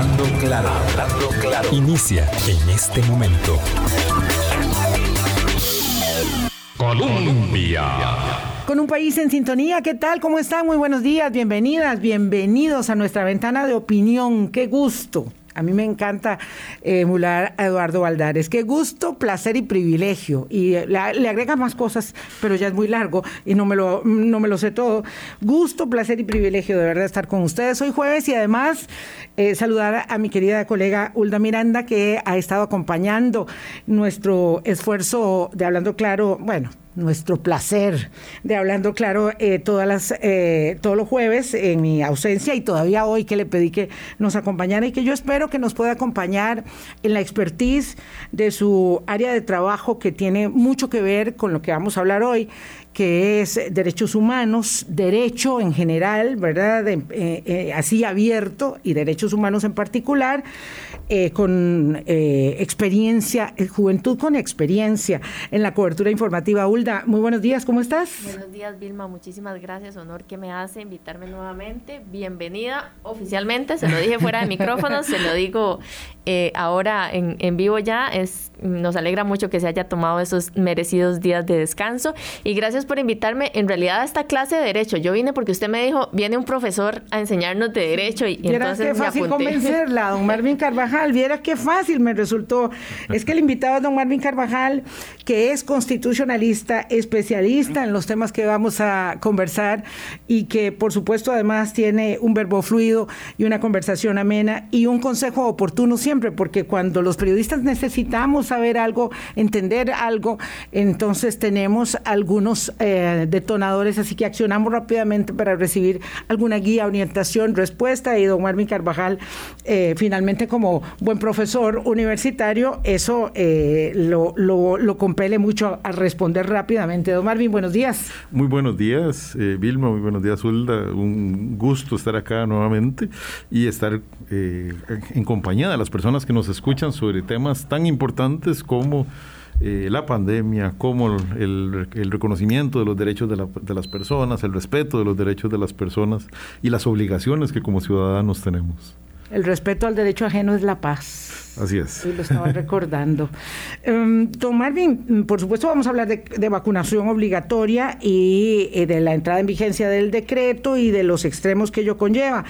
Hablando claro, hablando. Inicia en este momento. Colombia. Con un país en sintonía, ¿qué tal? ¿Cómo están? Muy buenos días, bienvenidas, bienvenidos a nuestra ventana de opinión. Qué gusto a mí me encanta emular a Eduardo Valdares. Qué gusto, placer y privilegio. Y le, agrega más cosas, pero ya es muy largo y no me, lo, no me lo sé todo. Gusto, placer y privilegio de verdad estar con ustedes hoy jueves y además eh, saludar a mi querida colega Hulda Miranda que ha estado acompañando nuestro esfuerzo de Hablando Claro, bueno, nuestro placer de hablando claro eh, todas las eh, todos los jueves en mi ausencia y todavía hoy que le pedí que nos acompañara y que yo espero que nos pueda acompañar en la expertise de su área de trabajo que tiene mucho que ver con lo que vamos a hablar hoy que es derechos humanos, derecho en general, ¿verdad? Eh, así abierto y derechos humanos en particular, con experiencia, juventud con experiencia en la cobertura informativa muy buenos días, ¿cómo estás? Buenos días, Vilma, muchísimas gracias, honor que me hace invitarme nuevamente. Bienvenida oficialmente, se lo dije fuera de micrófono, se lo digo eh, ahora en, en, vivo ya. Es, nos alegra mucho que se haya tomado esos merecidos días de descanso y gracias por invitarme en realidad a esta clase de Derecho. Yo vine porque usted me dijo, viene un profesor a enseñarnos de Derecho y, entonces qué fácil convencerla, don Marvin Carvajal, viera qué fácil me resultó. Es que el invitado es don Marvin Carvajal, que es constitucionalista especialista en los temas que vamos a conversar y que por supuesto además tiene un verbo fluido y una conversación amena y un consejo oportuno siempre, porque cuando los periodistas necesitamos saber algo, entender algo, entonces tenemos algunos eh, detonadores, así que accionamos rápidamente para recibir alguna guía, orientación, respuesta. Y don Marvin Carvajal, eh, finalmente como buen profesor universitario, eso eh, lo, lo, lo compele mucho a responder rápidamente. Don Marvin, buenos días. Muy buenos días, eh, Vilma, muy buenos días, Hulda. Un gusto estar acá nuevamente y estar eh, en compañía de las personas que nos escuchan sobre temas tan importantes como eh, la pandemia, como el, reconocimiento de los derechos de, de, las personas, el respeto de los derechos de las personas y las obligaciones que como ciudadanos tenemos. El respeto al derecho ajeno es la paz. Así es. Y lo estaba recordando. Don Marvin, por supuesto vamos a hablar de, vacunación obligatoria y eh, de la entrada en vigencia del decreto y de los extremos que ello conlleva.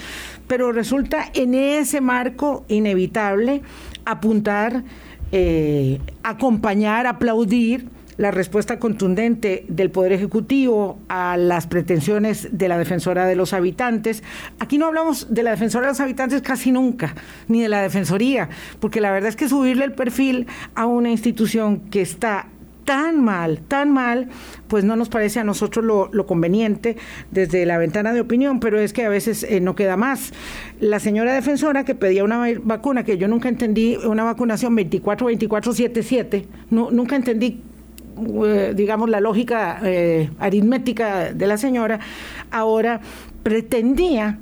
Pero resulta en ese marco inevitable apuntar, eh, acompañar, aplaudir la respuesta contundente del Poder Ejecutivo a las pretensiones de la Defensora de los Habitantes. Aquí no hablamos de la Defensora de los Habitantes casi nunca, ni de la Defensoría, porque la verdad es que subirle el perfil a una institución que está tan mal, tan mal, pues no nos parece a nosotros lo, conveniente desde la ventana de opinión, pero es que a veces eh, no queda más. La señora defensora que pedía una vacuna que yo nunca entendí, una vacunación 24-24-7-7, no, nunca entendí digamos, la lógica eh, aritmética de la señora, ahora pretendía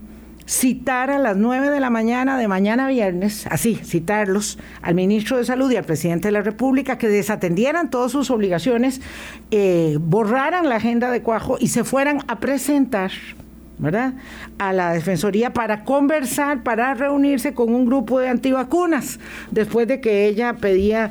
citar a las 9 de la mañana de mañana viernes, así, citarlos al ministro de Salud y al presidente de la República que desatendieran todas sus obligaciones, eh, borraran la agenda de Cuajo y se fueran a presentar ¿verdad? A la Defensoría para conversar, para reunirse con un grupo de antivacunas, después de que ella pedía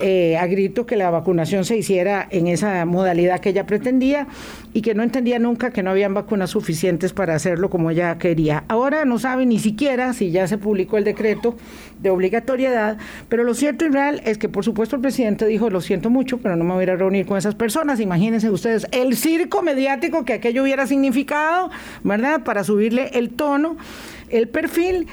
eh, a grito que la vacunación se hiciera en esa modalidad que ella pretendía y que no entendía nunca que no habían vacunas suficientes para hacerlo como ella quería. Ahora no sabe ni siquiera si ya se publicó el decreto de obligatoriedad, pero lo cierto y real es que por supuesto el presidente dijo, lo siento mucho, pero no me voy a reunir con esas personas. Imagínense ustedes el circo mediático que aquello hubiera significado, ¿verdad? Para subirle el tono, el perfil.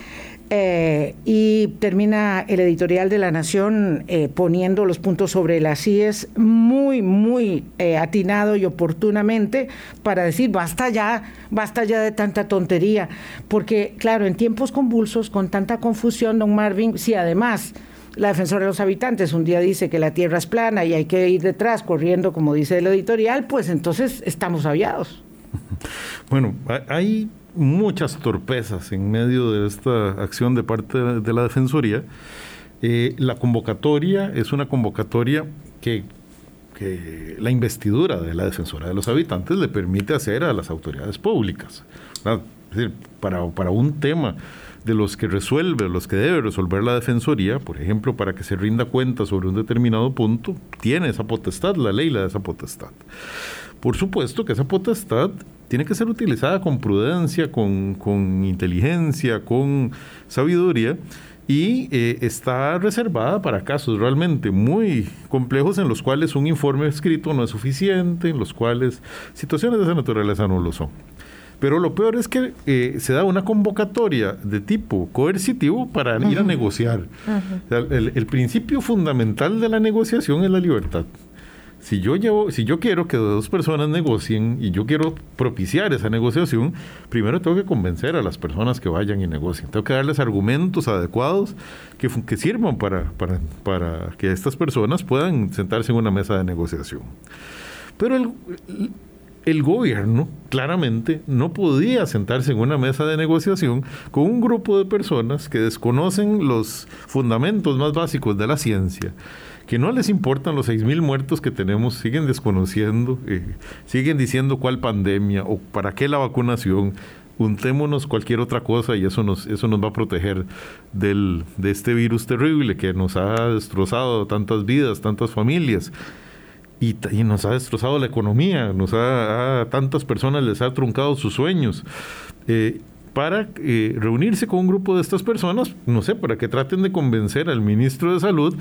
Eh, y termina el editorial de La Nación eh, poniendo los puntos sobre las CIES muy, muy eh, atinado y oportunamente para decir basta ya, basta ya de tanta tontería. Porque, claro, en tiempos convulsos, con tanta confusión, don Marvin, si además la defensora de los habitantes un día dice que la tierra es plana y hay que ir detrás corriendo, como dice el editorial, pues entonces estamos aviados. Bueno, hay muchas torpezas en medio de esta acción de parte de la Defensoría. Eh, la convocatoria es una convocatoria que, la investidura de la Defensora de los Habitantes le permite hacer a las autoridades públicas. Para, para un tema de los que resuelve, los que debe resolver la Defensoría, por ejemplo, para que se rinda cuenta sobre un determinado punto, tiene esa potestad, la ley la da esa potestad. Por supuesto que esa potestad tiene que ser utilizada con prudencia, con, con inteligencia, con sabiduría y eh, está reservada para casos realmente muy complejos en los cuales un informe escrito no es suficiente, en los cuales situaciones de esa naturaleza no lo son. Pero lo peor es que eh, se da una convocatoria de tipo coercitivo para ir a negociar. el, principio fundamental de la negociación es la libertad. Si yo, llevo, si yo quiero que dos personas negocien y yo quiero propiciar esa negociación, primero tengo que convencer a las personas que vayan y negocien. Tengo que darles argumentos adecuados que, que sirvan para, para, para que estas personas puedan sentarse en una mesa de negociación. Pero el, el gobierno claramente no podía sentarse en una mesa de negociación con un grupo de personas que desconocen los fundamentos más básicos de la ciencia, que no les importan los 6.000 muertos que tenemos, siguen desconociendo, eh, siguen diciendo cuál pandemia o para qué la vacunación, untémonos cualquier otra cosa y eso nos, eso nos va a proteger del, de este virus terrible que nos ha destrozado tantas vidas, tantas familias y, nos ha destrozado la economía, nos ha, a tantas personas les ha truncado sus sueños. Eh, para eh, reunirse con un grupo de estas personas, no sé, para que traten de convencer al ministro de Salud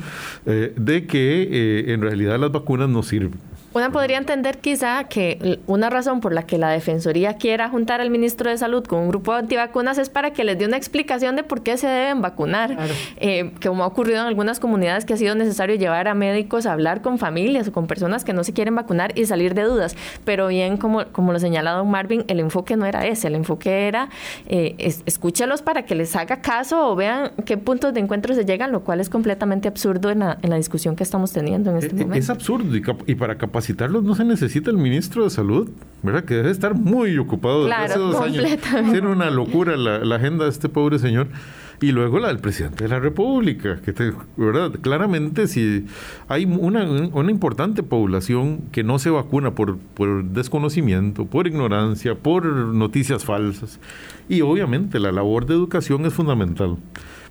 eh, de que en realidad las vacunas no sirven. Una podría entender quizá que una razón por la que la Defensoría quiera juntar al ministro de Salud con un grupo de antivacunas es para que les dé una explicación de por qué se deben vacunar, eh, como ha ocurrido en algunas comunidades que ha sido necesario llevar a médicos a hablar con familias o con personas que no se quieren vacunar y salir de dudas. Pero bien, como, como lo señala don Marvin, el enfoque no era ese, el enfoque era eh, escúchelos para que les haga caso o vean qué puntos de encuentro se llegan, lo cual es completamente absurdo en la, en la discusión que estamos teniendo en este eh, momento. Es absurdo y, para capacitar capacitarlos no se necesita el ministro de Salud, ¿verdad? Que debe estar muy ocupado desde hace dos años. Era una locura la, agenda de este pobre señor. Y luego la del presidente de la República, que ¿verdad? claramente si hay una, una, importante población que no se vacuna por, por desconocimiento, por ignorancia, por noticias falsas. Y obviamente la labor de educación es fundamental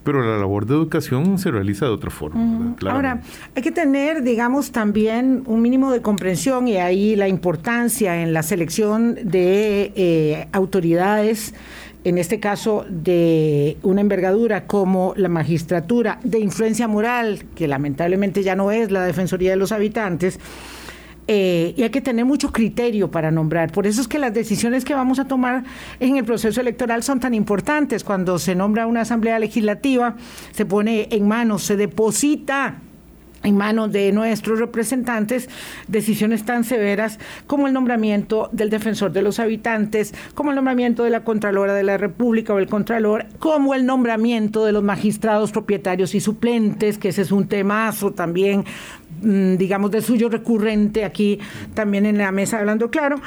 pero la labor de educación se realiza de otra forma. Ahora, hay que tener, digamos, también un mínimo de comprensión y ahí la importancia en la selección de eh, autoridades en este caso de una envergadura como la magistratura de influencia moral, que lamentablemente ya no es la Defensoría de los Habitantes, eh, y hay que tener mucho criterio para nombrar. Por eso es que las decisiones que vamos a tomar en el proceso electoral son tan importantes. Cuando se nombra una asamblea legislativa, se pone en manos, se deposita en manos de nuestros representantes decisiones tan severas como el nombramiento del defensor de los habitantes, como el nombramiento de la Contralora de la República o el Contralor, como el nombramiento de los magistrados propietarios y suplentes, que ese es un temazo también digamos, de suyo recurrente aquí también en la mesa hablando claro.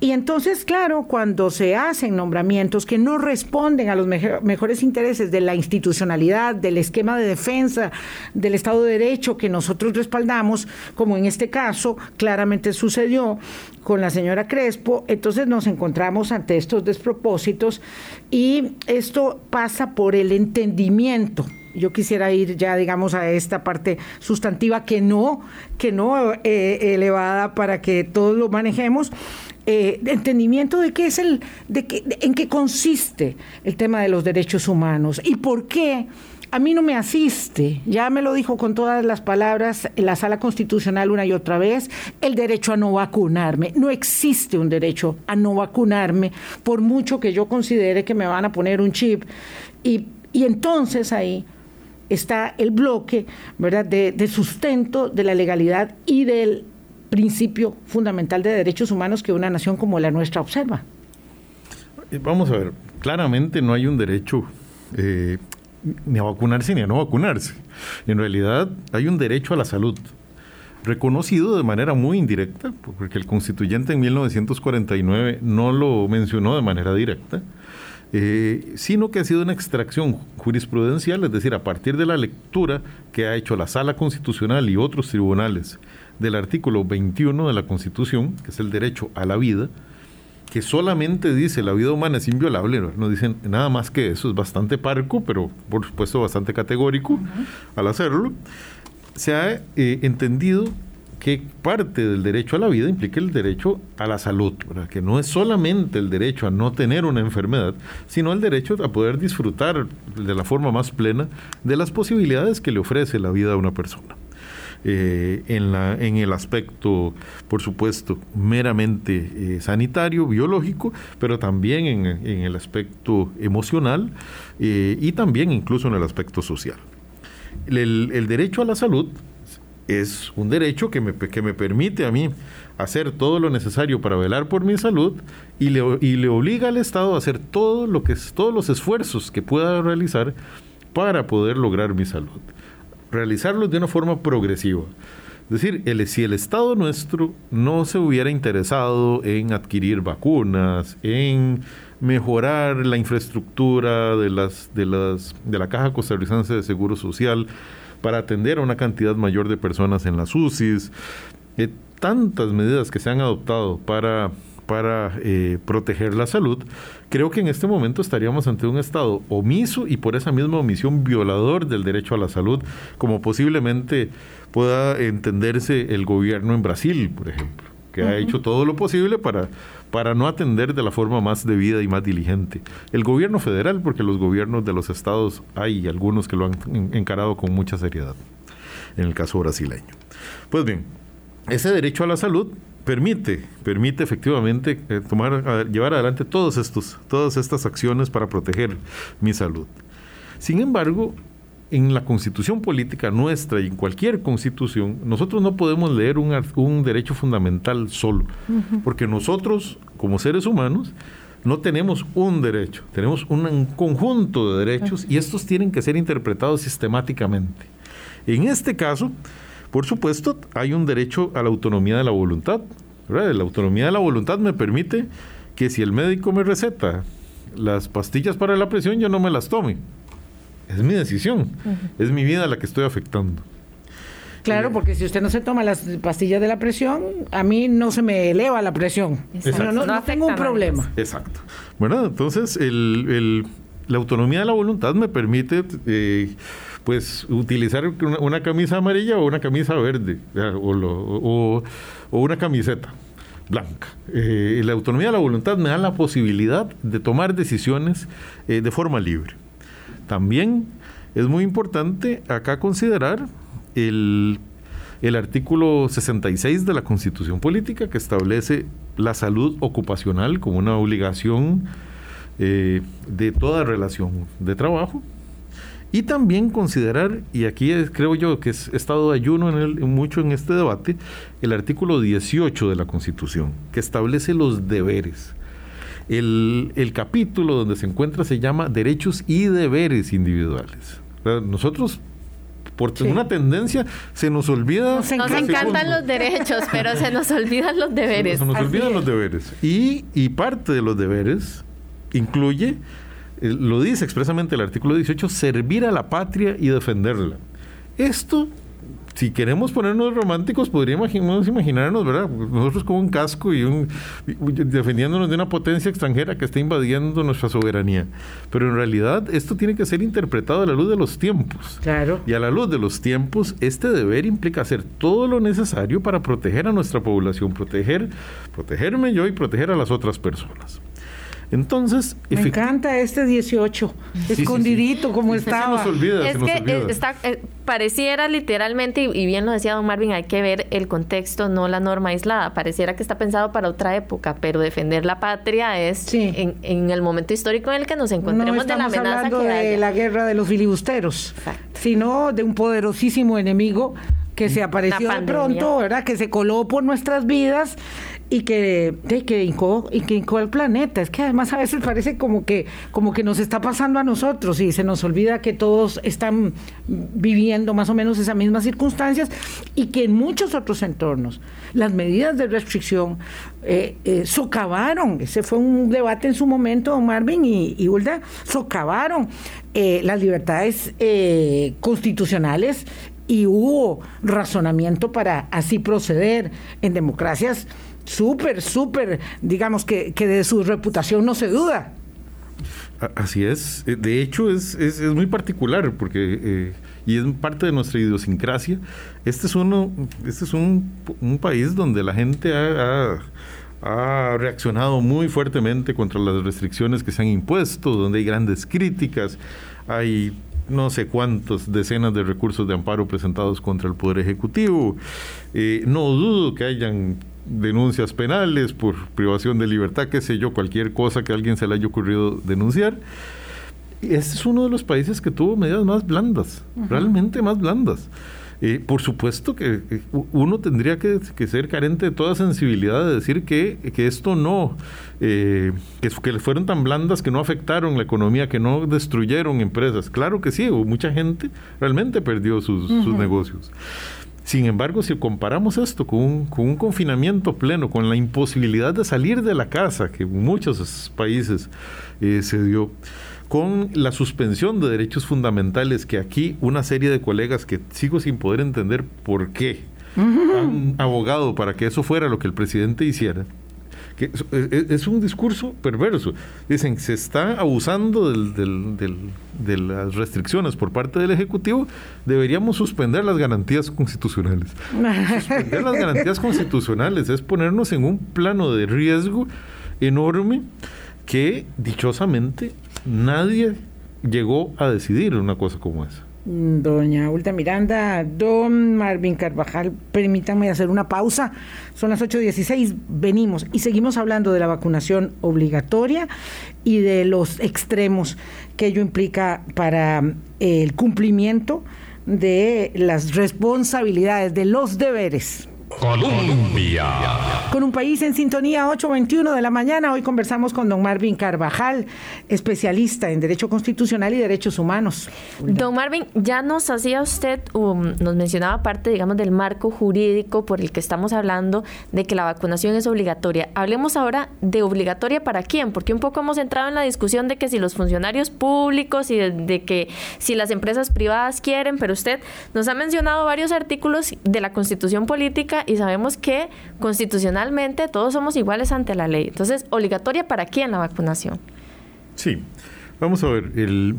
Y entonces, claro, cuando se hacen nombramientos que no responden a los mejores intereses de la institucionalidad, del esquema de defensa, del Estado de Derecho que nosotros respaldamos, como en este caso claramente sucedió con la señora Crespo, entonces nos encontramos ante estos despropósitos y esto pasa por el entendimiento yo quisiera ir ya, digamos, a esta parte sustantiva que no, que no eh, elevada para que todos lo manejemos. Eh, entendimiento de qué es el, de qué, en qué consiste el tema de los derechos humanos y por qué a mí no me asiste, ya me lo dijo con todas las palabras en la sala constitucional una y otra vez, el derecho a no vacunarme. No existe un derecho a no vacunarme, por mucho que yo considere que me van a poner un chip. Y, y entonces ahí está el bloque ¿verdad? De, sustento de la legalidad y del principio fundamental de derechos humanos que una nación como la nuestra observa. Eh, vamos a ver, claramente no hay un derecho eh, ni a vacunarse ni a no vacunarse. En realidad hay un derecho a la salud, reconocido de manera muy indirecta, porque el constituyente en 1949 no lo mencionó de manera directa, eh, sino que ha sido una extracción jurisprudencial, es decir, a partir de la lectura que ha hecho la Sala Constitucional y otros tribunales del artículo 21 de la Constitución, que es el derecho a la vida, que solamente dice la vida humana es inviolable, no dicen nada más que eso, es bastante parco, pero por supuesto bastante categórico al hacerlo, se ha eh, entendido que parte del derecho a la vida implica el derecho a la salud, que no es solamente el derecho a no tener una enfermedad, sino el derecho a poder disfrutar de la forma más plena de las posibilidades que le ofrece la vida a una persona. Eh, en, la, en el aspecto, por supuesto, meramente eh, sanitario, biológico, pero también en, el aspecto emocional eh, y también incluso en el aspecto social. El, derecho a la salud es un derecho que me, que me permite a mí hacer todo lo necesario para velar por mi salud y le, y le obliga al Estado a hacer todo lo que, todos los esfuerzos que pueda realizar para poder lograr mi salud realizarlos de una forma progresiva. Es decir, el, si el Estado nuestro no se hubiera interesado en adquirir vacunas, en mejorar la infraestructura de, las, de, las, de la Caja Costarricense de Seguro Social para atender a una cantidad mayor de personas en las UCIs, eh, tantas medidas que se han adoptado para para eh, proteger la salud, creo que en este momento estaríamos ante un Estado omiso y por esa misma omisión violador del derecho a la salud, como posiblemente pueda entenderse el gobierno en Brasil, por ejemplo, que ha hecho todo lo posible para, para no atender de la forma más debida y más diligente. El gobierno federal, porque los gobiernos de los estados hay algunos que lo han encarado con mucha seriedad, en el caso brasileño. Pues bien, ese derecho a la salud permite, permite efectivamente eh, tomar, llevar adelante todos estos, todas estas acciones para proteger mi salud. Sin embargo, en la constitución política nuestra y en cualquier constitución, nosotros no podemos leer un, un derecho fundamental solo, porque nosotros, como seres humanos, no tenemos un derecho, tenemos un, conjunto de derechos y estos tienen que ser interpretados sistemáticamente. En este caso, por supuesto, hay un derecho a la autonomía de la voluntad. La autonomía de la voluntad me permite que si el médico me receta las pastillas para la presión, yo no me las tome. Es mi decisión, es mi vida la que estoy afectando. Claro, porque si usted no se toma las pastillas de la presión, a mí no se me eleva la presión. No, no, tengo un problema. Exacto. Bueno, entonces la autonomía de la voluntad me permite eh, pues utilizar una, camisa amarilla o una camisa verde o, una camiseta blanca. Eh, la autonomía de la voluntad me da la posibilidad de tomar decisiones eh, de forma libre. También es muy importante acá considerar el, artículo 66 de la Constitución Política que establece la salud ocupacional como una obligación eh, de toda relación de trabajo y también considerar, y aquí creo yo que he estado de ayuno en el, mucho en este debate, el artículo 18 de la Constitución, que establece los deberes. El, el capítulo donde se encuentra se llama Derechos y Deberes Individuales. Nosotros por una tendencia se nos olvida. Nos, encantan los derechos, pero se nos olvidan los deberes. Se, nos olvidan los deberes. Y, y parte de los deberes incluye eh, lo dice expresamente el artículo 18, servir a la patria y defenderla. Esto, si queremos ponernos románticos, podríamos imaginarnos, ¿verdad? Nosotros con un casco y un, defendiéndonos de una potencia extranjera que está invadiendo nuestra soberanía. Pero en realidad esto tiene que ser interpretado a la luz de los tiempos. Claro. Y a la luz de los tiempos, este deber implica hacer todo lo necesario para proteger a nuestra población, proteger, protegerme yo y proteger a las otras personas. Entonces, me encanta este 18, escondidito como estaba. Se nos olvida, es que eh, Está, eh, pareciera literalmente, y, bien lo decía don Marvin, hay que ver el contexto, no la norma aislada. Pareciera que está pensado para otra época, pero defender la patria es en, el momento histórico en el que nos encontremos de la amenaza hablando de la guerra de los filibusteros, sino de un poderosísimo enemigo que se apareció de pronto, ¿verdad? Que se coló por nuestras vidas y que, de, que y que el planeta. Es que además a veces parece como que, como que nos está pasando a nosotros y se nos olvida que todos están viviendo más o menos esas mismas circunstancias y que en muchos otros entornos las medidas de restricción eh, eh, socavaron, ese fue un debate en su momento, Marvin y, y Hulda, socavaron eh, las libertades constitucionales y hubo razonamiento para así proceder en democracias súper, súper, digamos que, que de su reputación no se duda. Así es. Eh, de hecho, es, es, muy particular porque, eh, y es parte de nuestra idiosincrasia. Este es, uno, este es un, un país donde la gente ha, ha, ha, reaccionado muy fuertemente contra las restricciones que se han impuesto, donde hay grandes críticas, hay no sé cuántas decenas de recursos de amparo presentados contra el Poder Ejecutivo. Eh, no dudo que hayan denuncias penales por privación de libertad, qué sé yo, cualquier cosa que a alguien se le haya ocurrido denunciar. Este es uno de los países que tuvo medidas más blandas, realmente más blandas. Eh, por supuesto que eh, uno tendría que, que, ser carente de toda sensibilidad de decir que, que esto no, eh, que, que, fueron tan blandas que no afectaron la economía, que no destruyeron empresas. Claro que sí, mucha gente realmente perdió sus, uh -huh. sus negocios. Sin embargo, si comparamos esto con un, con un, confinamiento pleno, con la imposibilidad de salir de la casa, que en muchos países eh, se dio, con la suspensión de derechos fundamentales que aquí una serie de colegas que sigo sin poder entender por qué uh -huh. han abogado para que eso fuera lo que el presidente hiciera, es, un discurso perverso. Dicen, se está abusando de las restricciones por parte del Ejecutivo, deberíamos suspender las garantías constitucionales. suspender las garantías constitucionales es ponernos en un plano de riesgo enorme que dichosamente nadie llegó a decidir una cosa como esa. Doña Ulta Miranda, don Marvin Carvajal, permítanme hacer una pausa. Son las 8.16, venimos y seguimos hablando de la vacunación obligatoria y de los extremos que ello implica para el cumplimiento de las responsabilidades, de los deberes Colombia. Con un país en sintonía 8.21 de la mañana, hoy conversamos con don Marvin Carvajal, especialista en Derecho Constitucional y Derechos Humanos. Don Marvin, ya nos hacía usted, um, nos mencionaba parte, digamos, del marco jurídico por el que estamos hablando de que la vacunación es obligatoria. Hablemos ahora de obligatoria para quién, porque un poco hemos entrado en la discusión de que si los funcionarios públicos y de, de que si las empresas privadas quieren, pero usted nos ha mencionado varios artículos de la Constitución Política y sabemos que constitucionalmente todos somos iguales ante la ley. Entonces, ¿obligatoria para quién la vacunación? Sí, vamos a ver, el,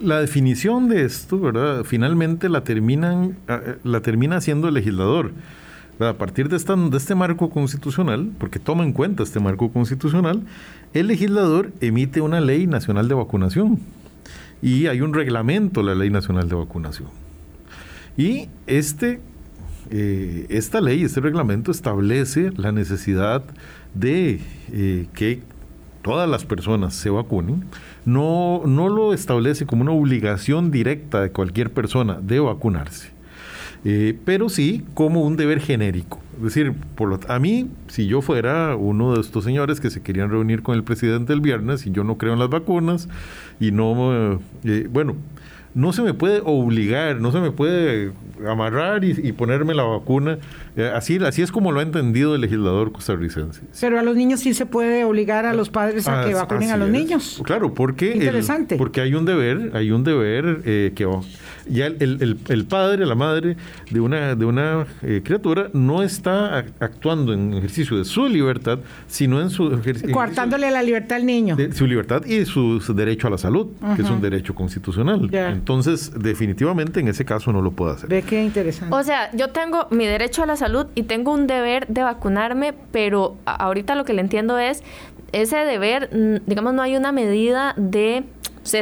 la definición de esto, ¿verdad? Finalmente la, terminan, la termina haciendo el legislador. A partir de, esta, de este marco constitucional, porque toma en cuenta este marco constitucional, el legislador emite una ley nacional de vacunación y hay un reglamento, la ley nacional de vacunación. Y este eh, esta ley, este reglamento establece la necesidad de eh, que todas las personas se vacunen. No, no lo establece como una obligación directa de cualquier persona de vacunarse, eh, pero sí como un deber genérico. Es decir, por lo, a mí, si yo fuera uno de estos señores que se querían reunir con el presidente el viernes y yo no creo en las vacunas y no, bueno, no se me puede obligar, no se me puede amarrar y, ponerme la vacuna. Eh, así, así es como lo ha entendido el legislador costarricense. Pero a los niños sí se puede obligar a los padres a que vacunen a los es. niños. Claro, porque, Interesante. El, porque hay un deber, hay un deber eh, que ya el, el, el, padre, la madre de una, de una eh, criatura no está actuando en ejercicio de su libertad, sino en su ejercicio. Coartándole la libertad al niño. De su libertad y su, su derecho a la salud, uh -huh. que es un derecho constitucional. Yeah. Entonces, definitivamente en ese caso no lo puedo hacer. Ve qué interesante. O sea, yo tengo mi derecho a la salud y tengo un deber de vacunarme, pero ahorita lo que le entiendo es ese deber, digamos, no hay una medida de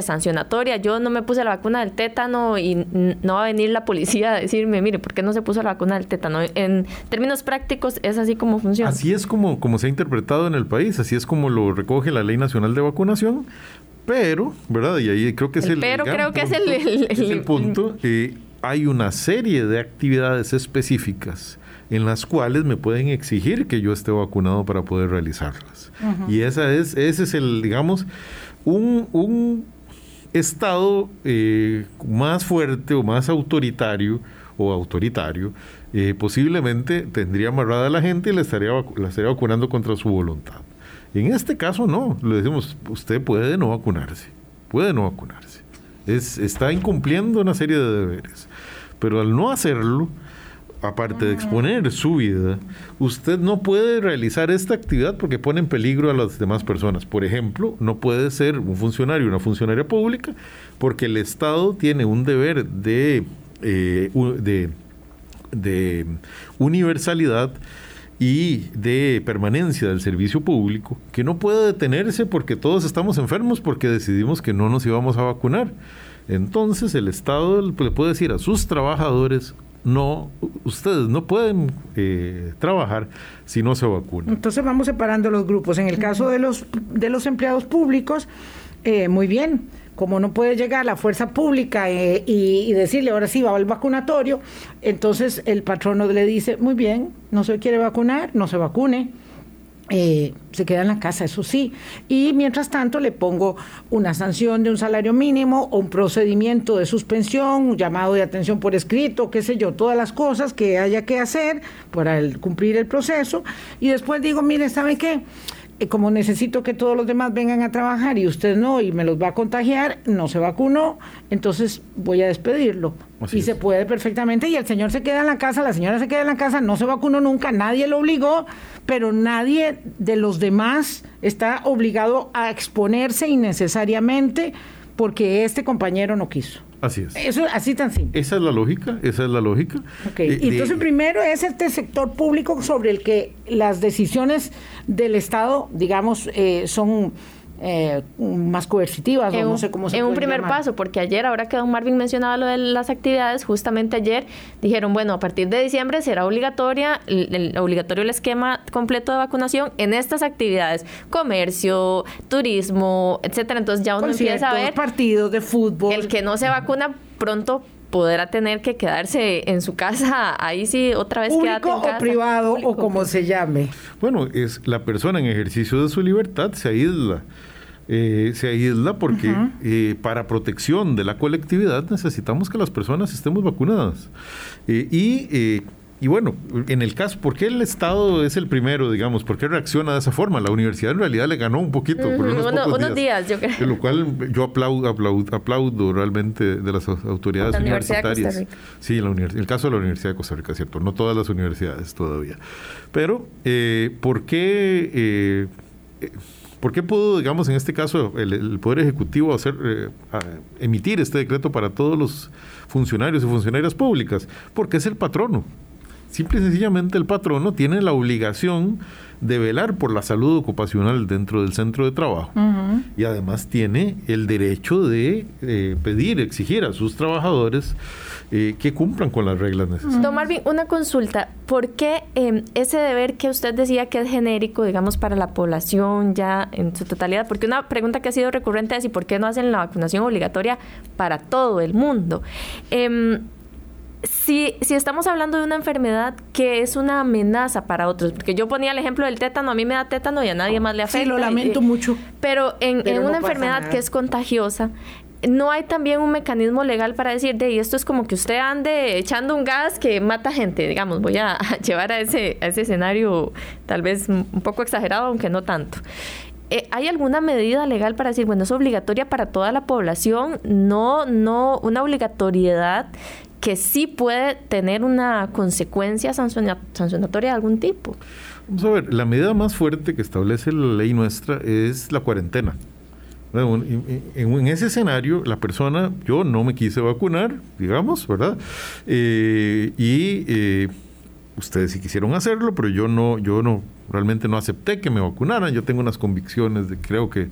sancionatoria. Yo no me puse la vacuna del tétano y no va a venir la policía a decirme, mire, ¿por qué no se puso la vacuna del tétano? En términos prácticos, es así como funciona. Así es como, como se ha interpretado en el país, así es como lo recoge la Ley Nacional de Vacunación, pero, ¿verdad? Y ahí creo que es el, el pero creo que es el, el, es el punto. Eh, hay una serie de actividades específicas en las cuales me pueden exigir que yo esté vacunado para poder realizarlas. Uh -huh. Y esa es, ese es el, digamos, un, un Estado eh, más fuerte o más autoritario o autoritario, eh, posiblemente tendría amarrada a la gente y la estaría, la estaría vacunando contra su voluntad. En este caso no, le decimos, usted puede no vacunarse, puede no vacunarse. Es, está incumpliendo una serie de deberes, pero al no hacerlo, aparte de exponer su vida, usted no puede realizar esta actividad porque pone en peligro a las demás personas. Por ejemplo, no puede ser un funcionario una funcionaria pública porque el Estado tiene un deber de, eh, de, de universalidad y de permanencia del servicio público que no puede detenerse porque todos estamos enfermos porque decidimos que no nos íbamos a vacunar. Entonces el Estado le puede decir a sus trabajadores, no, ustedes no pueden eh, trabajar si no se vacunan. Entonces vamos separando los grupos. En el caso de los, de los empleados públicos, eh, muy bien, como no puede llegar la fuerza pública eh, y, decirle ahora sí va al vacunatorio, entonces el patrono le dice, muy bien, no se quiere vacunar, no se vacune. Eh, se queda en la casa, eso sí. Y mientras tanto le pongo una sanción de un salario mínimo o un procedimiento de suspensión, un llamado de atención por escrito, qué sé yo, todas las cosas que haya que hacer para cumplir el proceso. Y después digo, mire, ¿sabe qué? Eh, como necesito que todos los demás vengan a trabajar y usted no, y me los va a contagiar, no se vacunó, entonces voy a despedirlo. y se puede perfectamente, y el señor se queda en la casa, la señora se queda en la casa, no se vacunó nunca, nadie lo obligó, pero nadie de los demás está obligado a exponerse innecesariamente porque este compañero no quiso. Así es. Eso así tan simple. Esa es la lógica, esa es la lógica. Okay. y entonces primero es este sector público sobre el que las decisiones del Estado, digamos, eh, son eh, más coercitivas, en, no sé cómo se En un primer paso, porque ayer, ahora que don Marvin mencionaba lo de las actividades, justamente ayer dijeron, bueno, a partir de diciembre será obligatoria, el, obligatorio el esquema completo de vacunación en estas actividades, comercio, turismo, etcétera. Entonces ya uno empieza a ver partidos de fútbol. El que no se vacuna pronto podrá tener que quedarse en su casa, ahí sí otra vez público o privado o como se llame. Bueno, es la persona en ejercicio de su libertad se aísla. Eh, se aísla porque eh, para protección de la colectividad necesitamos que las personas estemos vacunadas. Eh, y y bueno, en el caso, ¿por qué el Estado es el primero, digamos? ¿Por qué reacciona de esa forma? La universidad en realidad le ganó un poquito. por unos, días, yo creo. lo cual yo aplaudo, aplaudo, realmente de las autoridades universitarias. Sí, la el caso de la Universidad de Costa Rica, cierto. No todas las universidades todavía. Pero, eh, ¿por qué... Eh, ¿Por qué pudo, digamos, en este caso, el, Poder Ejecutivo hacer, eh, emitir este decreto para todos los funcionarios y funcionarias públicas? Porque es el patrono. Simple y sencillamente el patrono tiene la obligación de velar por la salud ocupacional dentro del centro de trabajo y además tiene el derecho de eh, pedir, exigir a sus trabajadores eh, que cumplan con las reglas necesarias. Don Marvin, una consulta. ¿Por qué em, ese deber que usted decía que es genérico, digamos, para la población ya en su totalidad? Porque una pregunta que ha sido recurrente es ¿y por qué no hacen la vacunación obligatoria para todo el mundo? Si, si estamos hablando de una enfermedad que es una amenaza para otros, porque yo ponía el ejemplo del tétano, a mí me da tétano y a nadie más le afecta. Sí, lo lamento mucho. Pero en, una enfermedad que es contagiosa, no hay también un mecanismo legal para decir, de esto es como que usted ande echando un gas que mata gente, digamos, voy a, llevar a ese, a ese escenario tal vez un poco exagerado, aunque no tanto. Eh, ¿Hay alguna medida legal para decir, bueno, es obligatoria para toda la población, no, no una obligatoriedad que sí puede tener una consecuencia sancionatoria de algún tipo. Vamos a ver, la medida más fuerte que establece la ley nuestra es la cuarentena. En, ese escenario, la persona, yo no me quise vacunar, digamos, ¿verdad? Eh, y eh, ustedes sí quisieron hacerlo, pero yo no, yo no, realmente no acepté que me vacunaran. Yo tengo unas convicciones de creo que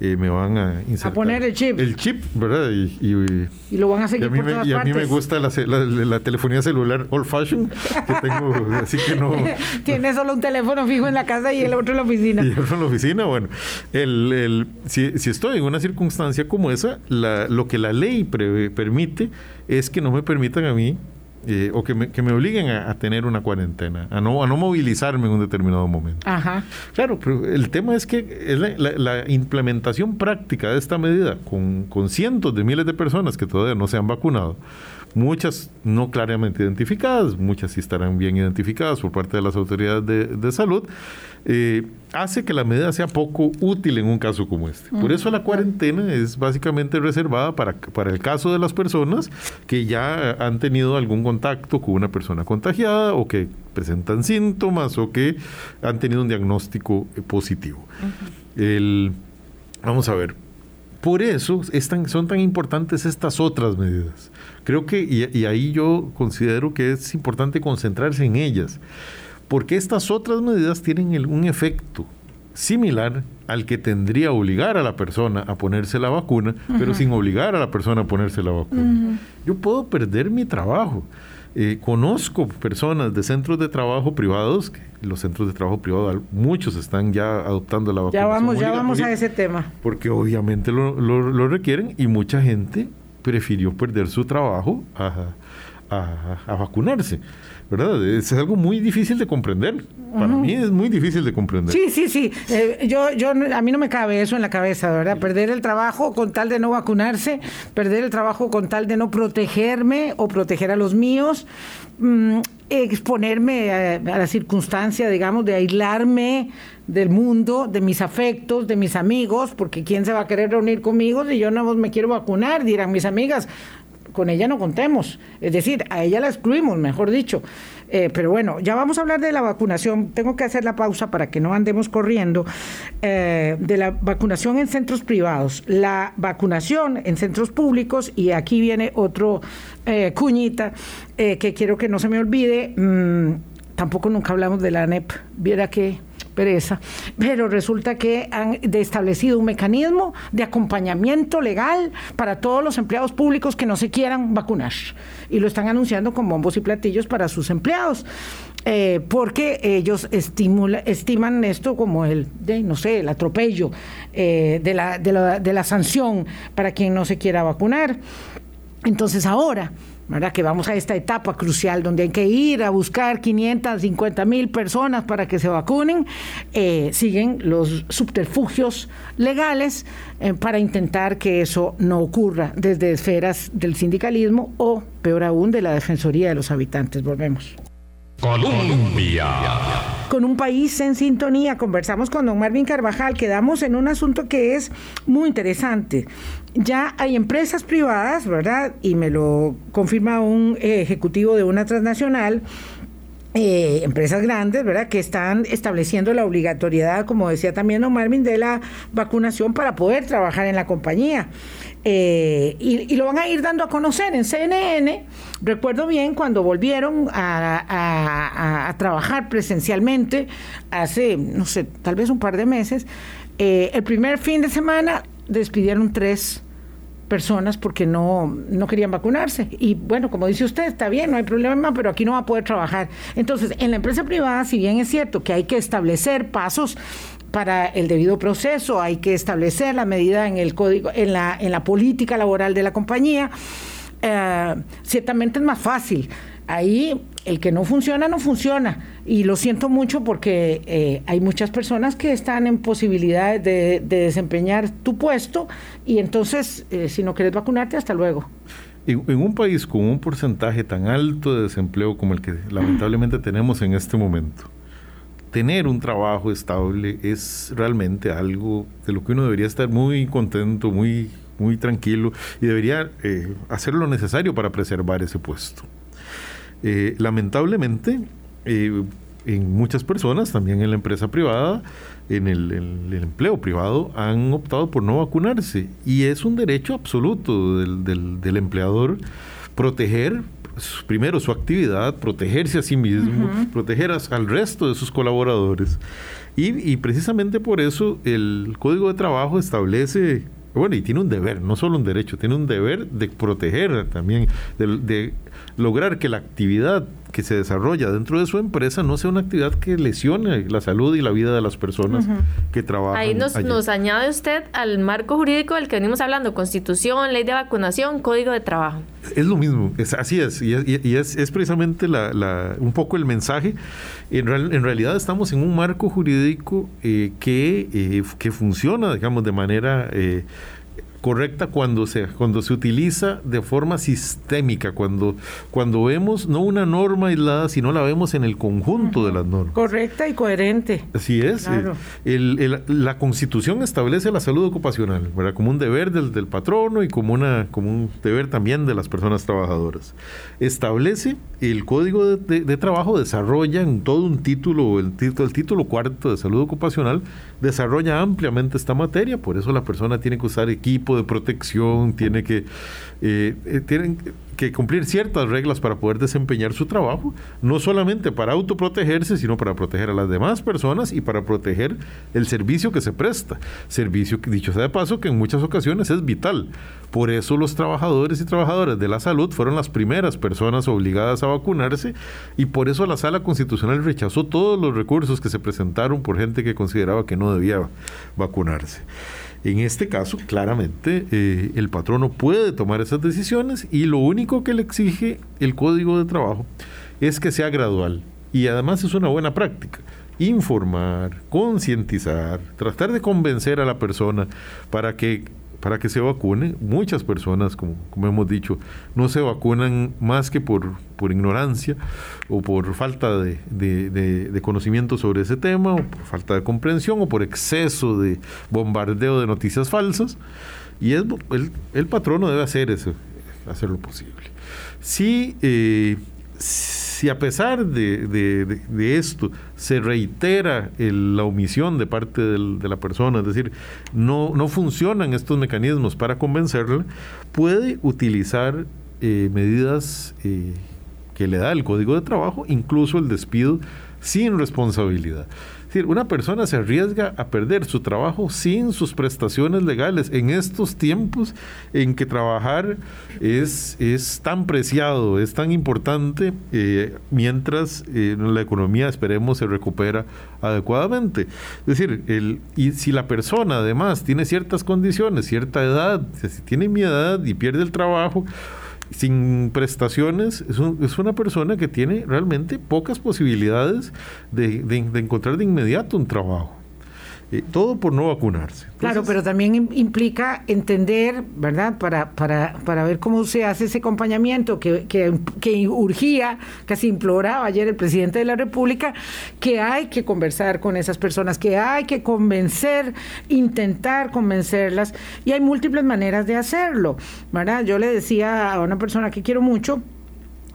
eh, me van a insertar. A poner el chip. El chip, ¿verdad? Y, y, lo van a seguir y a mí, me, y a mí me gusta la, la, telefonía celular old fashion, que tengo, así que no... Tiene solo un teléfono fijo en la casa y el otro en la oficina. Y el otro en la oficina, bueno. El, el, si, si, estoy en una circunstancia como esa, la, lo que la ley permite es que no me permitan a mí eh, o que me, que me obliguen a, tener una cuarentena, a no, a no movilizarme en un determinado momento. Ajá. Claro, pero el tema es que es la, implementación práctica de esta medida con, con, cientos de miles de personas que todavía no se han vacunado, muchas no claramente identificadas, muchas sí estarán bien identificadas por parte de las autoridades de, de salud, eh, hace que la medida sea poco útil en un caso como este. Por eso la cuarentena es básicamente reservada para, para el caso de las personas que ya han tenido algún contacto con una persona contagiada o que presentan síntomas o que han tenido un diagnóstico eh, positivo. el, vamos a ver, por eso son tan importantes estas otras medidas. Creo que, y, ahí yo considero que es importante concentrarse en ellas porque estas otras medidas tienen un efecto similar al que tendría obligar a la persona a ponerse la vacuna, pero sin obligar a la persona a ponerse la vacuna. Yo puedo perder mi trabajo. Eh, conozco personas de centros de trabajo privados, que los centros de trabajo privados, muchos están ya adoptando la vacuna. Ya vamos, ya vamos a ese tema. Porque obviamente lo, requieren y mucha gente prefirió perder su trabajo a vacunarse. ¿Verdad? Es algo muy difícil de comprender. Para mí es muy difícil de comprender. Sí, sí, sí. Eh, yo, yo, a mí no me cabe eso en la cabeza, ¿verdad? Perder el trabajo con tal de no vacunarse, perder el trabajo con tal de no protegerme o proteger a los míos, mm, exponerme a, la circunstancia, digamos, de aislarme del mundo, de mis afectos, de mis amigos, porque ¿quién se va a querer reunir conmigo si yo no me quiero vacunar? Dirán mis amigas, con ella no contemos. Es decir, a ella la excluimos, mejor dicho. Eh, pero bueno, ya vamos a hablar de la vacunación. Tengo que hacer la pausa para que no andemos corriendo. Eh, de la vacunación en centros privados. La vacunación en centros públicos, y aquí viene otro eh, cuñita que quiero que no se me olvide. Mm, tampoco nunca hablamos de la ANEP. Viera que pereza, pero resulta que han establecido un mecanismo de acompañamiento legal para todos los empleados públicos que no se quieran vacunar y lo están anunciando con bombos y platillos para sus empleados. Eh, porque ellos estiman esto como el, no sé, el atropello eh, de, de, de la sanción para quien no se quiera vacunar. Entonces ahora ¿verdad? que vamos a esta etapa crucial donde hay que ir a buscar 550 mil personas para que se vacunen, eh, siguen los subterfugios legales eh, para intentar que eso no ocurra desde esferas del sindicalismo o, peor aún, de la Defensoría de los Habitantes. Volvemos. Colombia. Con un país en sintonía, conversamos con don Marvin Carvajal, quedamos en un asunto que es muy interesante. Ya hay empresas privadas, ¿verdad? Y me lo confirma un ejecutivo de una transnacional. Eh, empresas grandes, ¿verdad?, que están estableciendo la obligatoriedad, como decía también don Marvin, de la vacunación para poder trabajar en la compañía. Eh, y, lo van a ir dando a conocer en CNN. Recuerdo bien cuando volvieron a, trabajar presencialmente hace, no sé, tal vez un par de meses. Eh, el primer fin de semana despidieron tres personas porque no, no querían vacunarse. Y bueno, como dice usted, está bien, no hay problema, pero aquí no va a poder trabajar. Entonces, en la empresa privada, si bien es cierto que hay que establecer pasos para el debido proceso, hay que establecer la medida en el código, en la, en la política laboral de la compañía. Eh, ciertamente es más fácil. Ahí el que no funciona, no funciona. Y lo siento mucho porque eh, hay muchas personas que están en posibilidades de, desempeñar tu puesto y entonces, eh, si no quieres vacunarte, hasta luego. En, en, un país con un porcentaje tan alto de desempleo como el que lamentablemente tenemos en este momento, tener un trabajo estable es realmente algo de lo que uno debería estar muy contento, muy, muy tranquilo y debería eh, hacer lo necesario para preservar ese puesto. Eh, lamentablemente, eh, en muchas personas, también en la empresa privada, en el, empleo privado, han optado por no vacunarse y es un derecho absoluto del, del empleador proteger primero su actividad, protegerse a sí mismo, proteger al resto de sus colaboradores. Y, precisamente por eso el Código de Trabajo establece, bueno, y tiene un deber, no solo un derecho, tiene un deber de proteger también, de lograr que la actividad que se desarrolla dentro de su empresa no sea una actividad que lesione la salud y la vida de las personas que trabajan. Ahí nos, nos añade usted al marco jurídico del que venimos hablando, constitución, ley de vacunación, código de trabajo. Es lo mismo, es, así es, y, es, es, precisamente la, un poco el mensaje. En, en, realidad estamos en un marco jurídico eh, que, eh, que funciona, digamos, de manera... Eh, correcta cuando se, cuando se utiliza de forma sistémica, cuando, cuando vemos no una norma aislada, sino la vemos en el conjunto de las normas. Correcta y coherente. Así es. Eh, la Constitución establece la salud ocupacional ¿verdad? como un deber del, del, patrono y como, una, como un deber también de las personas trabajadoras. Establece el Código de, Trabajo, desarrolla en todo un título, el título, el título cuarto de salud ocupacional, desarrolla ampliamente esta materia, por eso la persona tiene que usar equipo de protección, tiene que, eh, eh, tienen que cumplir ciertas reglas para poder desempeñar su trabajo, no solamente para autoprotegerse, sino para proteger a las demás personas y para proteger el servicio que se presta. Servicio que, dicho sea de paso, que en muchas ocasiones es vital. Por eso los trabajadores y trabajadoras de la salud fueron las primeras personas obligadas a vacunarse y por eso la Sala Constitucional rechazó todos los recursos que se presentaron por gente que consideraba que no debía vacunarse. En este caso, claramente, eh, el patrono puede tomar esas decisiones y lo único que le exige el código de trabajo es que sea gradual. Y además es una buena práctica. Informar, concientizar, tratar de convencer a la persona para que para que se vacune. Muchas personas, como, hemos dicho, no se vacunan más que por, por ignorancia o por falta de, de, conocimiento sobre ese tema, o por falta de comprensión, o por exceso de bombardeo de noticias falsas. Y es, el, el patrono debe hacer eso, hacer lo posible. Si, eh, si a pesar de, esto se reitera la omisión de parte de la persona, es decir, no, no funcionan estos mecanismos para convencerla, puede utilizar eh, medidas eh, que le da el código de trabajo, incluso el despido sin responsabilidad decir, una persona se arriesga a perder su trabajo sin sus prestaciones legales en estos tiempos en que trabajar es, es tan preciado, es tan importante, eh, mientras eh, la economía, esperemos, se recupera adecuadamente. Es decir, el, y si la persona además tiene ciertas condiciones, cierta edad, si tiene mi edad y pierde el trabajo, sin prestaciones, es, una persona que tiene realmente pocas posibilidades de, de encontrar de inmediato un trabajo. Eh, todo por no vacunarse. claro, pero también implica entender, ¿verdad? Para, para, para ver cómo se hace ese acompañamiento que, que, que, urgía, casi imploraba ayer el presidente de la República, que hay que conversar con esas personas, que hay que convencer, intentar convencerlas, y hay múltiples maneras de hacerlo, ¿verdad? Yo le decía a una persona que quiero mucho,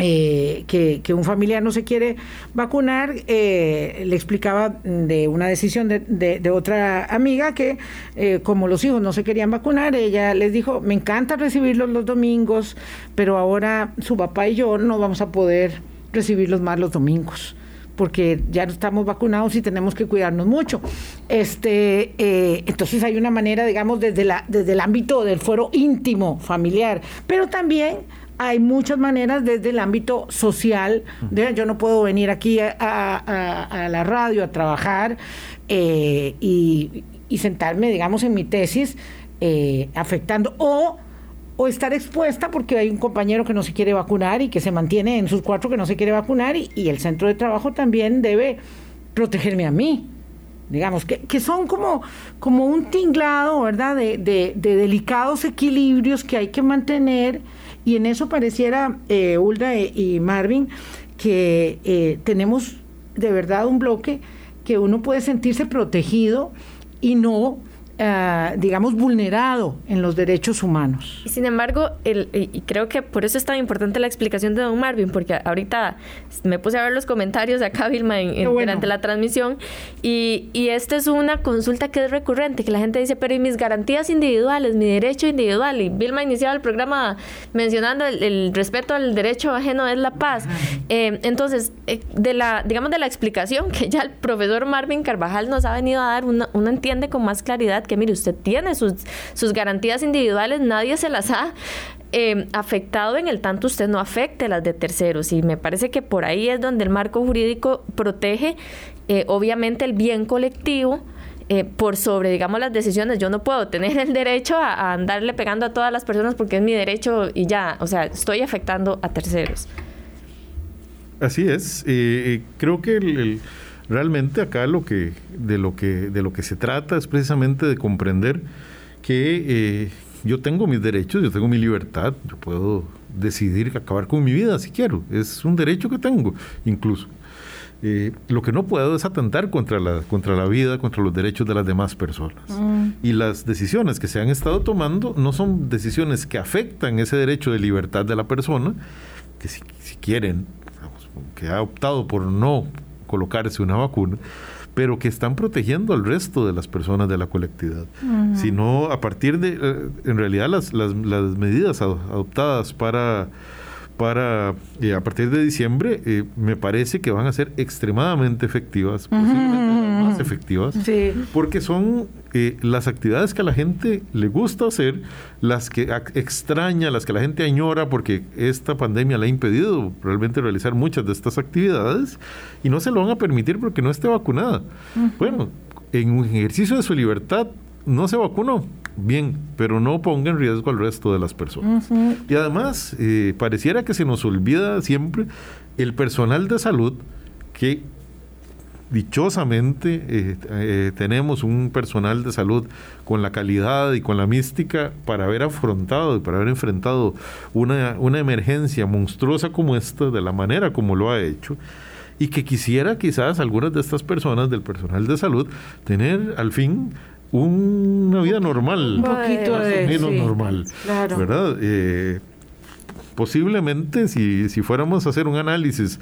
eh, que, un familiar no se quiere vacunar, eh, le explicaba de una decisión de, otra amiga que eh, como los hijos no se querían vacunar, ella les dijo, me encanta recibirlos los domingos, pero ahora su papá y yo no vamos a poder recibirlos más los domingos porque ya no estamos vacunados y tenemos que cuidarnos mucho. Este, entonces hay una manera, digamos, desde, la, desde el ámbito del fuero íntimo, familiar, pero también hay muchas maneras desde el ámbito social. yo no puedo venir aquí a, la radio a trabajar eh, y, sentarme, digamos, en mi tesis eh, afectando o o estar expuesta porque hay un compañero que no se quiere vacunar y que se mantiene en sus cuatro que no se quiere vacunar y, el centro de trabajo también debe protegerme a mí digamos, que, que son como, como un tinglado, ¿verdad?, de, de, delicados equilibrios que hay que mantener y en eso pareciera, eh, Ulda y Marvin, que eh, tenemos de verdad un bloque que uno puede sentirse protegido y no eh, digamos, vulnerado en los derechos humanos. Sin embargo, el, y creo que por eso es tan importante la explicación de don Marvin, porque ahorita me puse a ver los comentarios acá, Vilma, durante la transmisión, y, y esta es una consulta que es recurrente, que la gente dice, pero ¿y mis garantías individuales, mi derecho individual? Y Vilma iniciaba el programa mencionando el, respeto al derecho ajeno es la paz. Eh, entonces, eh, de la, digamos, de la explicación que ya el profesor Marvin Carvajal nos ha venido a dar, uno, uno entiende con más claridad que mire, usted tiene sus, sus garantías individuales, nadie se las ha eh, afectado en el tanto usted no afecte las de terceros. Y me parece que por ahí es donde el marco jurídico protege, eh, obviamente, el bien colectivo. Eh, por sobre, digamos, las decisiones. Yo no puedo tener el derecho a, andarle pegando a todas las personas porque es mi derecho y ya, o sea, estoy afectando a terceros. Así es. creo que el realmente acá lo que, de, lo que, de lo que se trata es precisamente de comprender que, eh, yo tengo mis derechos, yo tengo mi libertad, yo puedo decidir acabar con mi vida si quiero. Es un derecho que tengo, incluso. Eh, lo que no puedo es atentar contra la, contra la vida, contra los derechos de las demás personas. Mm. Y las decisiones que se han estado tomando no son decisiones que afectan ese derecho de libertad de la persona, que si, quieren, que ha optado por no colocarse una vacuna, pero que están protegiendo al resto de las personas de la colectividad. Sino a partir de, eh, en realidad, las, las, las medidas adoptadas para para eh, a partir de diciembre eh, me parece que van a ser extremadamente efectivas, posiblemente más efectivas, porque son eh, las actividades que a la gente le gusta hacer, las que extraña, las que la gente añora, porque esta pandemia le ha impedido realmente realizar muchas de estas actividades y no se lo van a permitir porque no esté vacunada. Bueno, en un ejercicio de su libertad no se vacunó, bien, pero no ponga en riesgo al resto de las personas. Y además, eh, pareciera que se nos olvida siempre el personal de salud que dichosamente eh, eh, tenemos un personal de salud con la calidad y con la mística para haber afrontado y para haber enfrentado una, una emergencia monstruosa como esta de la manera como lo ha hecho y que quisiera quizás algunas de estas personas del personal de salud tener al fin una vida normal. Un poquito de, menos normal. ¿Verdad? Eh, posiblemente si, si, fuéramos a hacer un análisis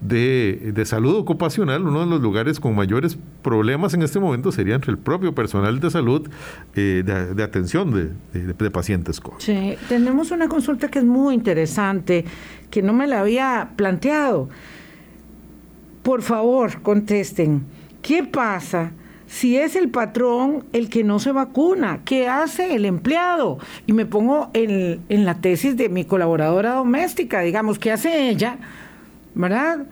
de, de, salud ocupacional, uno de los lugares con mayores problemas en este momento sería entre el propio personal de salud eh, de, atención de, de, pacientes. Sí, tenemos una consulta que es muy interesante, que no me la había planteado. Por favor, contesten. ¿Qué pasa si es el patrón el que no se vacuna, ¿qué hace el empleado? Y me pongo en, la tesis de mi colaboradora doméstica, digamos, ¿qué hace ella? ¿Verdad?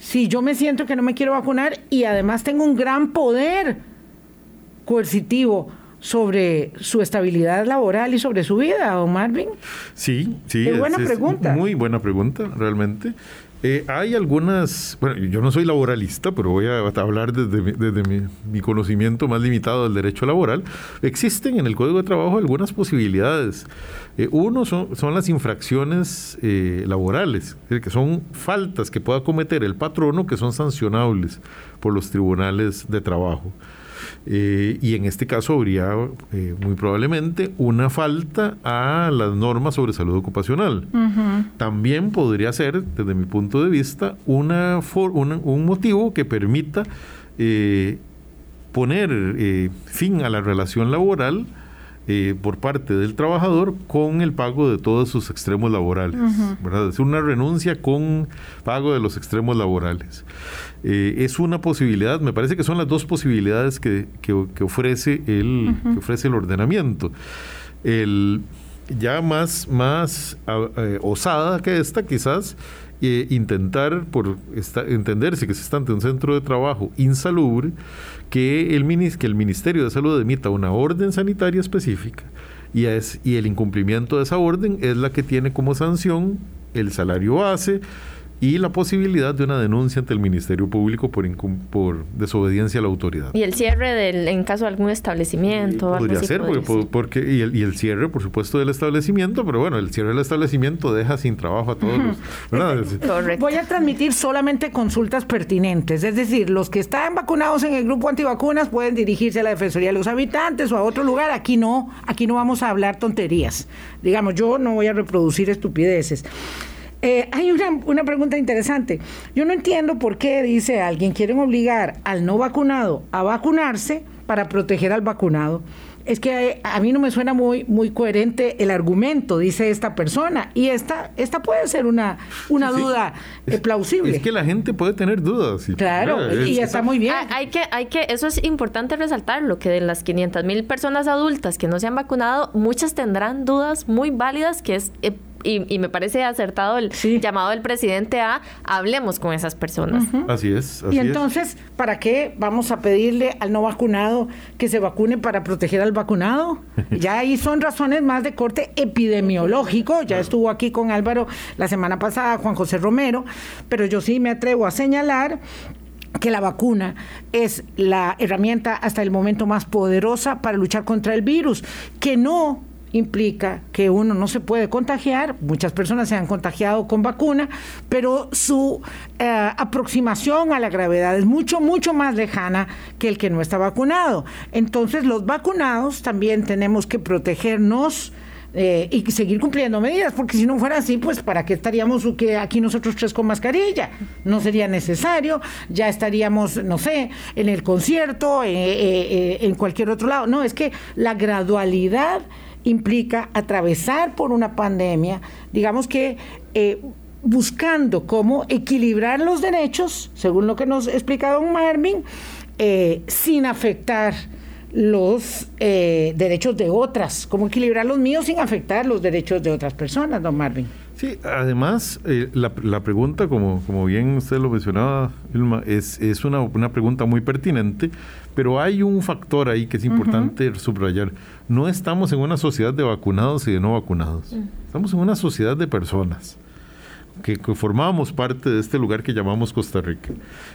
Si yo me siento que no me quiero vacunar y además tengo un gran poder coercitivo sobre su estabilidad laboral y sobre su vida, don Marvin? Sí, sí. Qué buena pregunta. Muy buena pregunta, realmente. Eh, hay algunas, bueno, yo no soy laboralista, pero voy a hablar desde, mi, conocimiento más limitado del derecho laboral. Existen en el Código de Trabajo algunas posibilidades. Eh, uno son, las infracciones eh, laborales, que son faltas que pueda cometer el patrono que son sancionables por los tribunales de trabajo. Eh, y en este caso habría eh, muy probablemente una falta a las normas sobre salud ocupacional. También podría ser, desde mi punto de vista, una un motivo que permita eh, poner fin a la relación laboral por parte del trabajador con el pago de todos sus extremos laborales. Es una renuncia con pago de los extremos laborales. Eh, es una posibilidad, me parece que son las dos posibilidades que, ofrece, el, ofrece el ordenamiento. El, ya más, más eh, osada que esta, quizás, eh, intentar por entenderse que se está ante un centro de trabajo insalubre, que el, que el Ministerio de Salud emita una orden sanitaria específica y, es, y el incumplimiento de esa orden es la que tiene como sanción el salario base, y la posibilidad de una denuncia ante el Ministerio Público por, por desobediencia a la autoridad. Y el cierre del, en caso de algún establecimiento. podría ser, porque, y, el, y, el, cierre, por supuesto, del establecimiento, pero bueno, el cierre del establecimiento deja sin trabajo a todos los... Voy a transmitir solamente consultas pertinentes, es decir, los que están vacunados en el grupo antivacunas pueden dirigirse a la Defensoría de los Habitantes o a otro lugar, aquí no, aquí no vamos a hablar tonterías. Digamos, yo no voy a reproducir estupideces. Eh, hay una, pregunta interesante. Yo no entiendo por qué, dice alguien, quieren obligar al no vacunado a vacunarse para proteger al vacunado. Es que a, mí no me suena muy, muy coherente el argumento, dice esta persona. Y esta, esta puede ser una, una duda eh, plausible. Es que la gente puede tener dudas. claro, y está muy bien. Ah, hay que, hay que, eso es importante resaltarlo, que de las 500 mil personas adultas que no se han vacunado, muchas tendrán dudas muy válidas que es... Eh, y, me parece acertado el llamado del presidente a hablemos con esas personas. Así es. y entonces, ¿para qué vamos a pedirle al no vacunado que se vacune para proteger al vacunado? ya ahí son razones más de corte epidemiológico. Ya estuvo aquí con Álvaro la semana pasada, Juan José Romero, pero yo sí me atrevo a señalar que la vacuna es la herramienta hasta el momento más poderosa para luchar contra el virus, que no implica que uno no se puede contagiar, muchas personas se han contagiado con vacuna, pero su eh, aproximación a la gravedad es mucho, mucho más lejana que el que no está vacunado. Entonces los vacunados también tenemos que protegernos. Eh, y seguir cumpliendo medidas, porque si no fuera así, pues ¿para qué estaríamos que aquí nosotros tres con mascarilla? No sería necesario, ya estaríamos, no sé, en el concierto, eh, en cualquier otro lado. No, es que la gradualidad implica atravesar por una pandemia, digamos que eh, buscando cómo equilibrar los derechos, según lo que nos explica don Marvin, eh, sin afectar los eh, derechos de otras, cómo equilibrar los míos sin afectar los derechos de otras personas, don Marvin. Sí, además, la, pregunta, como, como bien usted lo mencionaba, Ilma, es, es una, una pregunta muy pertinente pero hay un factor ahí que es importante subrayar. No estamos en una sociedad de vacunados y de no vacunados. Mm. Estamos en una sociedad de personas que, formamos parte de este lugar que llamamos Costa Rica.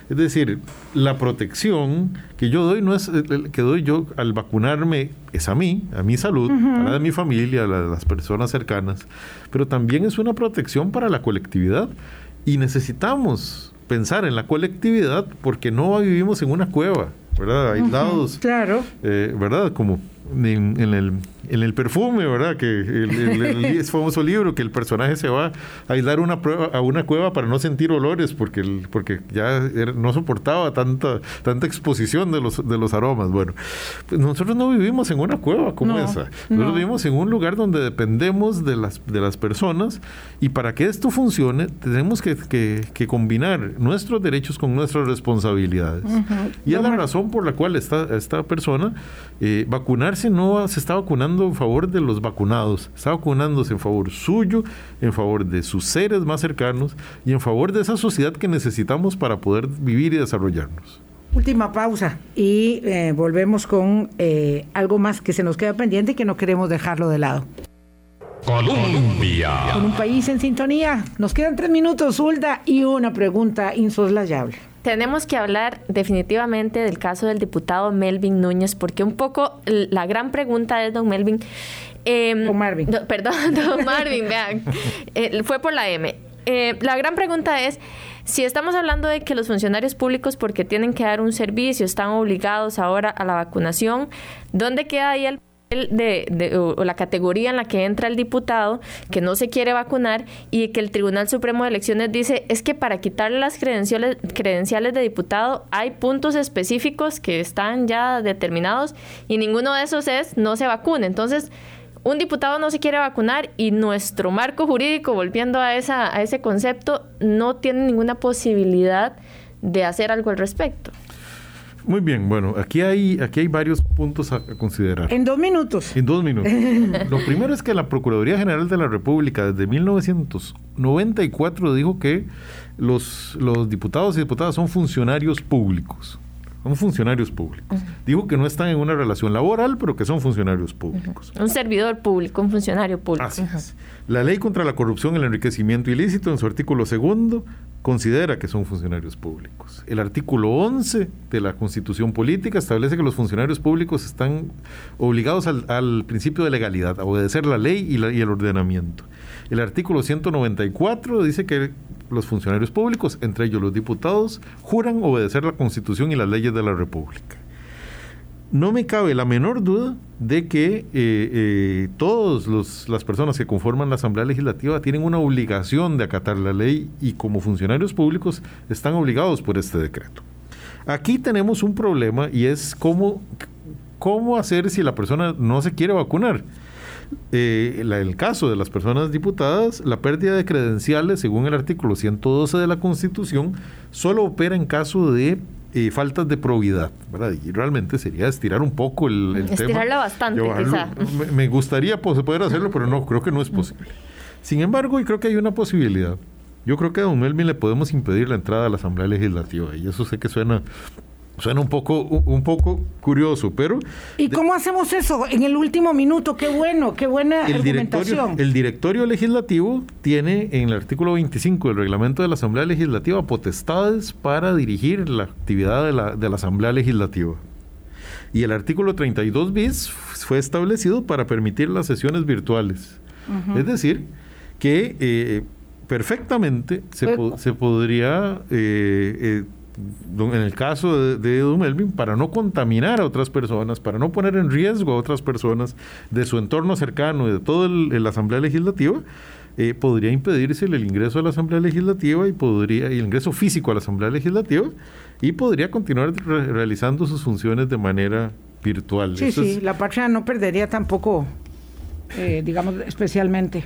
Es decir, la protección que yo doy no es que doy yo al vacunarme es a mí, a mi salud, a la de mi familia, a la de las personas cercanas, pero también es una protección para la colectividad y necesitamos pensar en la colectividad porque no vivimos en una cueva. ¿Verdad? Aislados. claro. Eh, ¿Verdad? Como en, el, en el perfume, ¿verdad? Que el, famoso libro que el personaje se va a aislar una prueba, a una cueva para no sentir olores porque, el, porque ya no soportaba tanta, tanta exposición de los, de los aromas. Bueno, pues nosotros no vivimos en una cueva como esa. Nosotros vivimos en un lugar donde dependemos de las, de las personas y para que esto funcione tenemos que, que, combinar nuestros derechos con nuestras responsabilidades. Y es la razón por la cual esta, esta persona eh, vacunar no se está vacunando en favor de los vacunados, está vacunándose en favor suyo, en favor de sus seres más cercanos y en favor de esa sociedad que necesitamos para poder vivir y desarrollarnos. Última pausa y eh, volvemos con eh, algo más que se nos queda pendiente y que no queremos dejarlo de lado. Colombia. Con un país en sintonía. Nos quedan tres minutos, Zulda, y una pregunta insoslayable tenemos que hablar definitivamente del caso del diputado Melvin Núñez, porque un poco la gran pregunta es, don Melvin. Eh, don Marvin. perdón, don Marvin, vean. Eh, fue por la M. Eh, la gran pregunta es, si estamos hablando de que los funcionarios públicos, porque tienen que dar un servicio, están obligados ahora a la vacunación, ¿dónde queda ahí el de, o la categoría en la que entra el diputado que no se quiere vacunar y que el Tribunal Supremo de Elecciones dice es que para quitarle las credenciales, credenciales de diputado hay puntos específicos que están ya determinados y ninguno de esos es no se vacune. Entonces, un diputado no se quiere vacunar y nuestro marco jurídico, volviendo a, esa, a ese concepto, no tiene ninguna posibilidad de hacer algo al respecto. Muy bien, bueno, aquí hay, aquí hay varios puntos a, considerar. En dos minutos. En dos minutos. Lo primero es que la Procuraduría General de la República desde 1994 dijo que los, los diputados y diputadas son funcionarios públicos. Son funcionarios públicos. Dijo que no están en una relación laboral, pero que son funcionarios públicos. Un servidor público, un funcionario público. Así es. La ley contra la corrupción y el enriquecimiento ilícito, en su artículo segundo, considera que son funcionarios públicos. El artículo 11 de la Constitución Política establece que los funcionarios públicos están obligados al, principio de legalidad, a obedecer la ley y, el ordenamiento. El artículo 194 dice que los funcionarios públicos, entre ellos los diputados, juran obedecer la Constitución y las leyes de la República. No me cabe la menor duda de que eh, eh, todas las personas que conforman la Asamblea Legislativa tienen una obligación de acatar la ley y como funcionarios públicos están obligados por este decreto. Aquí tenemos un problema y es cómo, cómo hacer si la persona no se quiere vacunar. Eh, el caso de las personas diputadas, la pérdida de credenciales, según el artículo 112 de la Constitución, solo opera en caso de eh, faltas de probidad, ¿verdad? Y realmente sería estirar un poco el, el Estirarla bastante, quizá. Me, gustaría pues, poder hacerlo, pero no, creo que no es posible. Sin embargo, y creo que hay una posibilidad. Yo creo que a Don Melvin le podemos impedir la entrada a la Asamblea Legislativa, y eso sé que suena Suena un poco, un poco curioso, pero... ¿Y cómo hacemos eso en el último minuto? ¡Qué bueno! ¡Qué buena el Directorio, el directorio legislativo tiene en el artículo 25 del reglamento de la Asamblea Legislativa potestades para dirigir la actividad de la, de la Asamblea Legislativa. Y el artículo 32 bis fue establecido para permitir las sesiones virtuales. Es decir, que eh, perfectamente se, se podría, eh, eh, en el caso de, de Don Melvin, para no contaminar a otras personas, para no poner en riesgo a otras personas de su entorno cercano y de toda la Asamblea Legislativa, eh, podría impedirse el ingreso a la Asamblea Legislativa y podría y el ingreso físico a la Asamblea Legislativa y podría continuar re- realizando sus funciones de manera virtual. Sí, Eso sí, es- la patria no perdería tampoco, eh, digamos, especialmente.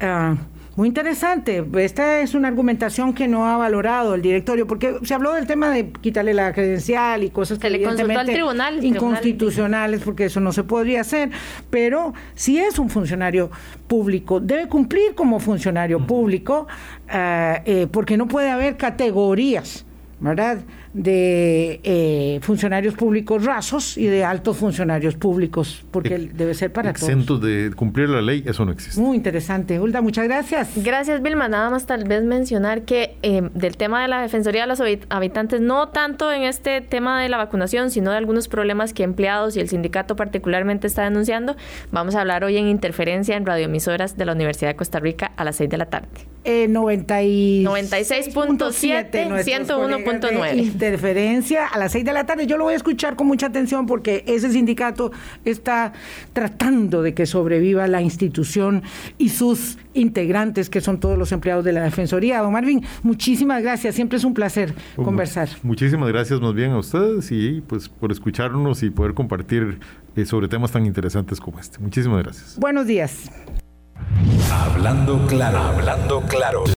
Ah, muy interesante. Esta es una argumentación que no ha valorado el directorio, porque se habló del tema de quitarle la credencial y cosas que Se le consultó al evidentemente tribunal, inconstitucionales, porque eso no se podría hacer. Pero si es un funcionario público, debe cumplir como funcionario público, eh, porque no puede haber categorías. ¿verdad? De eh, funcionarios públicos rasos y de altos funcionarios públicos, porque Ex- debe ser para todos. de cumplir la ley, eso no existe. Muy interesante. Hulda, muchas gracias. Gracias, Vilma. Nada más tal vez mencionar que eh, del tema de la Defensoría de los Habit- Habitantes, no tanto en este tema de la vacunación, sino de algunos problemas que empleados y el sindicato particularmente está denunciando, vamos a hablar hoy en interferencia en radioemisoras de la Universidad de Costa Rica a las 6 de la tarde. Eh, 90 y 96.7, nuestros 101.9. Interferencia a las 6 de la tarde. Yo lo voy a escuchar con mucha atención porque ese sindicato está tratando de que sobreviva la institución y sus integrantes, que son todos los empleados de la Defensoría. Don Marvin, muchísimas gracias. Siempre es un placer conversar. Muchísimas gracias más bien a ustedes y pues por escucharnos y poder compartir eh, sobre temas tan interesantes como este. Muchísimas gracias. Buenos días. Hablando claro, hablando claro.